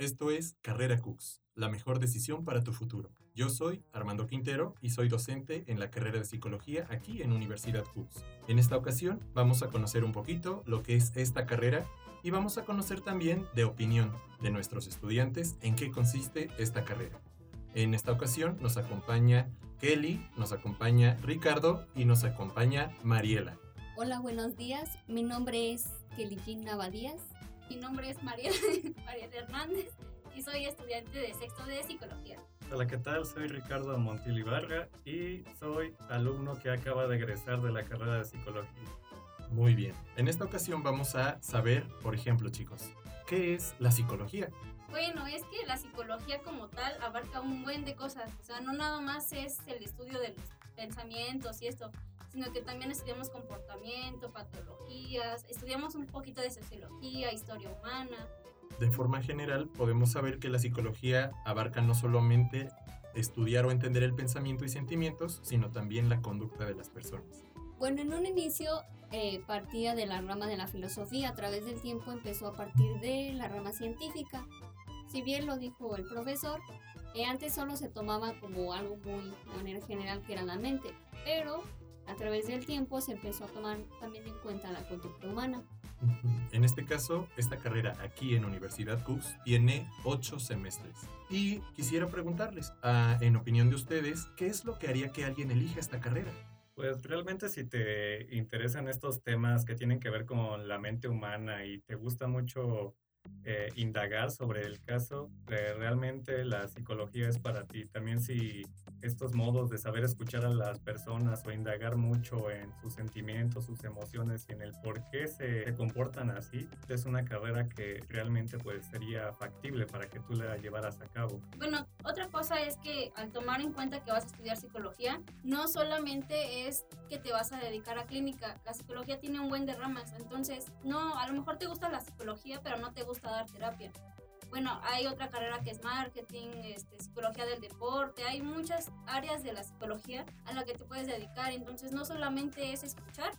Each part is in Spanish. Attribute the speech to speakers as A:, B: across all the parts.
A: Esto es Carrera Cooks, la mejor decisión para tu futuro. Yo soy Armando Quintero y soy docente en la carrera de psicología aquí en Universidad Cooks. En esta ocasión vamos a conocer un poquito lo que es esta carrera y vamos a conocer también de opinión de nuestros estudiantes en qué consiste esta carrera. En esta ocasión nos acompaña Kelly, nos acompaña Ricardo y nos acompaña Mariela.
B: Hola, buenos días. Mi nombre es Kelly Jean Navadías.
C: Mi nombre es María, María Hernández y soy estudiante de sexto de psicología.
D: Hola, ¿qué tal? Soy Ricardo Montil Ibarra y soy alumno que acaba de egresar de la carrera de psicología.
A: Muy bien. En esta ocasión vamos a saber, por ejemplo, chicos, ¿qué es la psicología?
C: Bueno, es que la psicología como tal abarca un buen de cosas. O sea, no nada más es el estudio de los pensamientos y esto, sino que también estudiamos comportamiento, patologías, estudiamos un poquito de sociología, historia humana.
A: De forma general, podemos saber que la psicología abarca no solamente estudiar o entender el pensamiento y sentimientos, sino también la conducta de las personas.
B: Bueno, en un inicio eh, partía de la rama de la filosofía, a través del tiempo empezó a partir de la rama científica. Si bien lo dijo el profesor, eh, antes solo se tomaba como algo muy de manera general que era la mente, pero a través del tiempo se empezó a tomar también en cuenta la conducta humana.
A: En este caso, esta carrera aquí en Universidad Cooks tiene ocho semestres. Y quisiera preguntarles, ah, en opinión de ustedes, ¿qué es lo que haría que alguien elija esta carrera?
D: Pues realmente si te interesan estos temas que tienen que ver con la mente humana y te gusta mucho eh, indagar sobre el caso, eh, realmente la psicología es para ti. También si estos modos de saber escuchar a las personas o indagar mucho en sus sentimientos, sus emociones y en el por qué se, comportan así, es una carrera que realmente pues sería factible para que tú la llevaras a cabo.
C: Bueno, otra cosa es que al tomar en cuenta que vas a estudiar psicología, no solamente es que te vas a dedicar a clínica, la psicología tiene un buen de ramas, entonces no, a lo mejor te gusta la psicología, pero no te gusta dar terapia. Bueno, hay otra carrera que es marketing, este, psicología del deporte, hay muchas áreas de la psicología a la que te puedes dedicar, entonces no solamente es escuchar,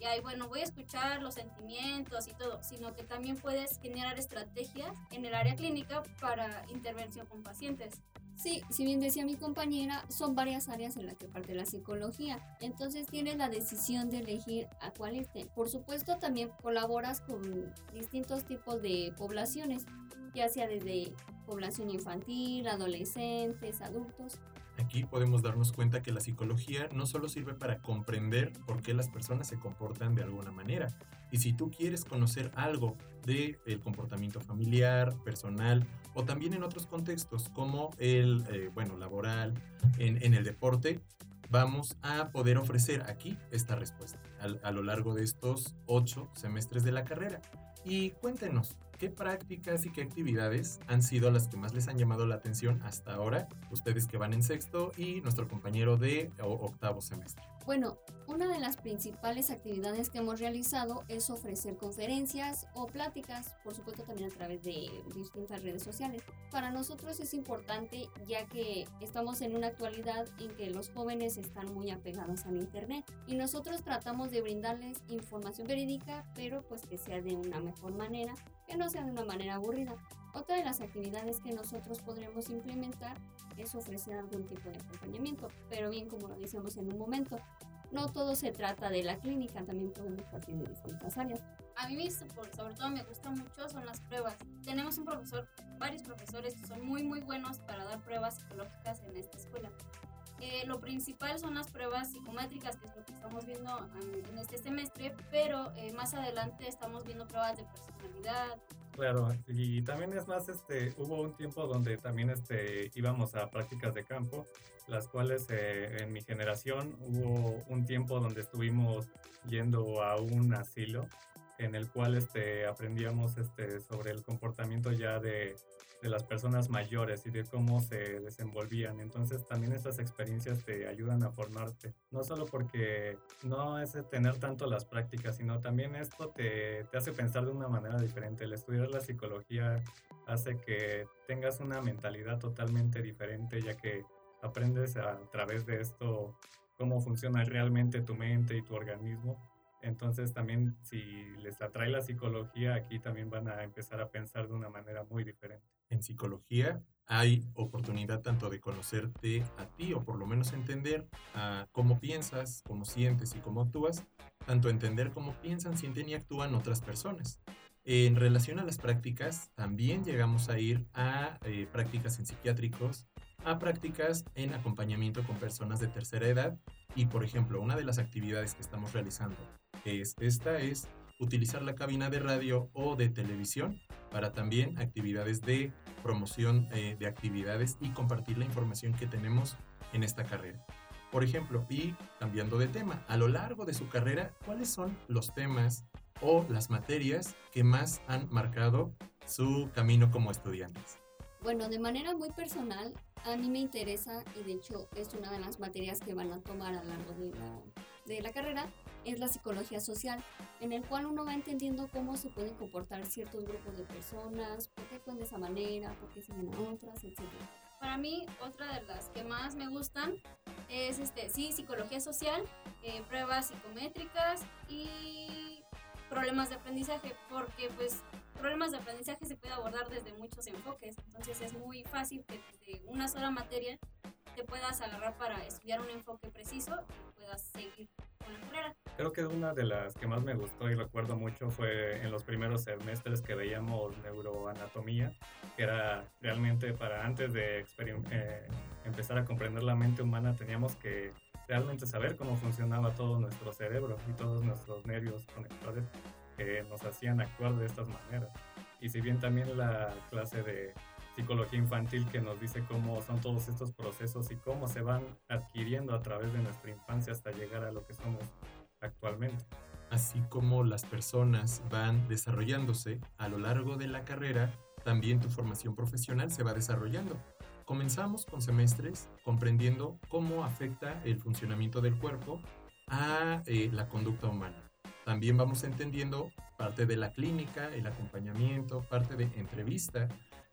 C: y ahí, bueno, voy a escuchar los sentimientos y todo, sino que también puedes generar estrategias en el área clínica para intervención con pacientes.
B: Sí, si bien decía mi compañera, son varias áreas en las que parte la psicología. Entonces tienes la decisión de elegir a cuál irte. Por supuesto, también colaboras con distintos tipos de poblaciones, ya sea desde población infantil, adolescentes, adultos.
A: Aquí podemos darnos cuenta que la psicología no solo sirve para comprender por qué las personas se comportan de alguna manera. Y si tú quieres conocer algo del el comportamiento familiar, personal o también en otros contextos como el, eh, bueno, laboral, en, en el deporte, vamos a poder ofrecer aquí esta respuesta a, a, lo largo de estos ocho semestres de la carrera. Y cuéntenos, ¿qué prácticas y qué actividades han sido las que más les han llamado la atención hasta ahora? Ustedes que van en sexto y nuestro compañero de octavo semestre.
B: Bueno, una de las principales actividades que hemos realizado es ofrecer conferencias o pláticas, por supuesto también a través de distintas redes sociales. Para nosotros es importante ya que estamos en una actualidad en que los jóvenes están muy apegados al Internet y nosotros tratamos de brindarles información verídica, pero pues que sea de una mejor manera, que no sea de una manera aburrida. Otra de las actividades que nosotros podremos implementar es ofrecer algún tipo de acompañamiento, pero bien como lo decíamos en un momento, no todo se trata de la clínica, también podemos partir de distintas áreas.
C: A mí sobre todo me gusta mucho son las pruebas. Tenemos un profesor, varios profesores que son muy muy buenos para dar pruebas psicológicas en esta escuela. Eh, lo principal son las pruebas psicométricas, que es lo que estamos viendo en, este semestre, pero eh, más adelante estamos viendo pruebas de personalidad.
D: Claro, y también es más, este, hubo un tiempo donde también este, íbamos a prácticas de campo, las cuales eh, en mi generación hubo un tiempo donde estuvimos yendo a un asilo en el cual este, aprendíamos este, sobre el comportamiento ya de, de, las personas mayores y de cómo se desenvolvían. Entonces también estas experiencias te ayudan a formarte, no solo porque no es tener tanto las prácticas, sino también esto te, te hace pensar de una manera diferente. El estudiar la psicología hace que tengas una mentalidad totalmente diferente, ya que aprendes a través de esto cómo funciona realmente tu mente y tu organismo Entonces también si les atrae la psicología, aquí también van a empezar a pensar de una manera muy diferente.
A: En psicología hay oportunidad tanto de conocerte a ti o por lo menos entender a cómo piensas, cómo sientes y cómo actúas, tanto entender cómo piensan, sienten y actúan otras personas. En relación a las prácticas, también llegamos a ir a eh, prácticas en psiquiátricos, a prácticas en acompañamiento con personas de tercera edad y, por ejemplo, una de las actividades que estamos realizando es esta es utilizar la cabina de radio o de televisión para también actividades de promoción eh, de actividades y compartir la información que tenemos en esta carrera. Por ejemplo, y cambiando de tema, a lo largo de su carrera, ¿cuáles son los temas o las materias que más han marcado su camino como estudiantes?
B: Bueno, de manera muy personal, a mí me interesa, y de hecho es una de las materias que van a tomar a lo largo de la, de la carrera, es la psicología social, en el cual uno va entendiendo cómo se pueden comportar ciertos grupos de personas, por qué actúan de esa manera, por qué siguen a otras, etc.
C: Para mí, otra de las que más me gustan es, este, sí, psicología social, eh, pruebas psicométricas y problemas de aprendizaje, porque pues problemas de aprendizaje se puede abordar desde muchos enfoques, entonces es muy fácil que desde una sola materia te puedas agarrar para estudiar un enfoque preciso
D: Creo que una de las que más me gustó y recuerdo mucho fue en los primeros semestres que veíamos neuroanatomía, que era realmente para antes de eh, empezar a comprender la mente humana teníamos que realmente saber cómo funcionaba todo nuestro cerebro y todos nuestros nervios conectores que nos hacían actuar de estas maneras. Y si bien también la clase de psicología infantil que nos dice cómo son todos estos procesos y cómo se van adquiriendo a través de nuestra infancia hasta llegar a lo que somos actualmente.
A: Así como las personas van desarrollándose a lo largo de la carrera, también tu formación profesional se va desarrollando. Comenzamos con semestres comprendiendo cómo afecta el funcionamiento del cuerpo a eh, la conducta humana. También vamos entendiendo parte de la clínica, el acompañamiento, parte de entrevista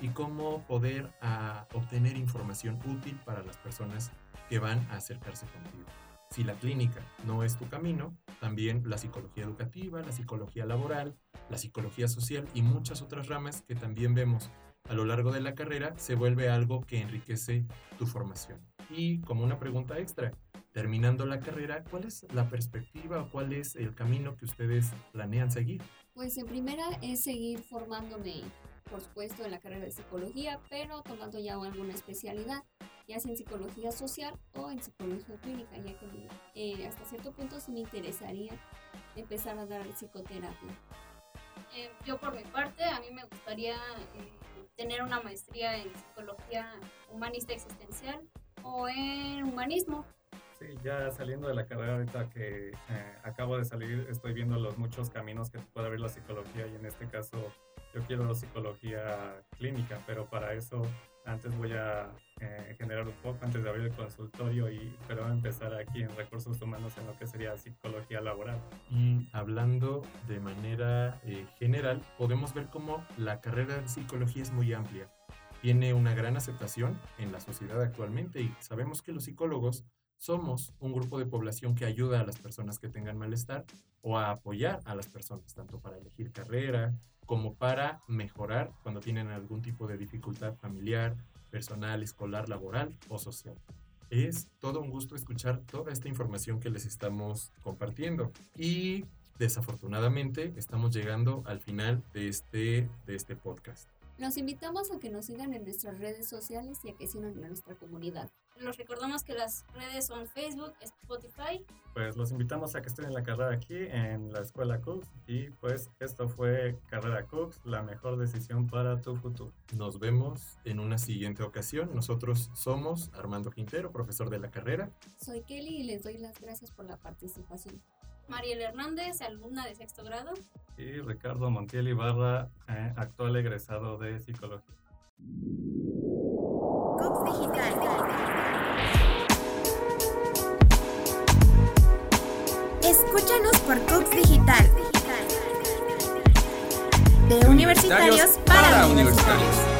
A: y cómo poder ah, obtener información útil para las personas que van a acercarse contigo. Si la clínica no es tu camino, también la psicología educativa, la psicología laboral, la psicología social y muchas otras ramas que también vemos a lo largo de la carrera se vuelve algo que enriquece tu formación. Y como una pregunta extra, terminando la carrera, ¿cuál es la perspectiva o cuál es el camino que ustedes planean seguir?
B: Pues en primera es seguir formándome por supuesto, en la carrera de psicología, pero tomando ya alguna especialidad, ya sea en psicología social o en psicología clínica, ya que eh, hasta cierto punto sí me interesaría empezar a dar psicoterapia.
C: Eh, yo por mi parte, a mí me gustaría eh, tener una maestría en psicología humanista existencial o en humanismo.
D: Sí, ya saliendo de la carrera ahorita que acabo de salir, estoy viendo los muchos caminos que puede abrir la psicología y en este caso yo quiero psicología clínica, pero para eso antes voy a eh, generar un poco antes de abrir el consultorio y pero a empezar aquí en recursos humanos en lo que sería psicología laboral.
A: Y hablando de manera eh, general, podemos ver cómo la carrera de psicología es muy amplia. Tiene una gran aceptación en la sociedad actualmente y sabemos que los psicólogos somos un grupo de población que ayuda a las personas que tengan malestar o a apoyar a las personas, tanto para elegir carrera, como para mejorar cuando tienen algún tipo de dificultad familiar, personal, escolar, laboral o social. Es todo un gusto escuchar toda esta información que les estamos compartiendo y desafortunadamente estamos llegando al final de este, de este podcast.
B: Los invitamos a que nos sigan en nuestras redes sociales y a que sigan a nuestra comunidad.
C: Los recordamos que las redes son Facebook, Spotify.
D: Pues los invitamos a que estén en la carrera aquí en la Escuela Cooks y pues esto fue Carrera Cooks, la mejor decisión para tu futuro.
A: Nos vemos en una siguiente ocasión. Nosotros somos Armando Quintero, profesor de la carrera.
B: Soy Kelly y les doy las gracias por la participación.
C: Mariel Hernández, alumna de sexto grado.
D: Y Ricardo Montiel Ibarra, eh, actual egresado de psicología.
E: Universitarios para universitarios.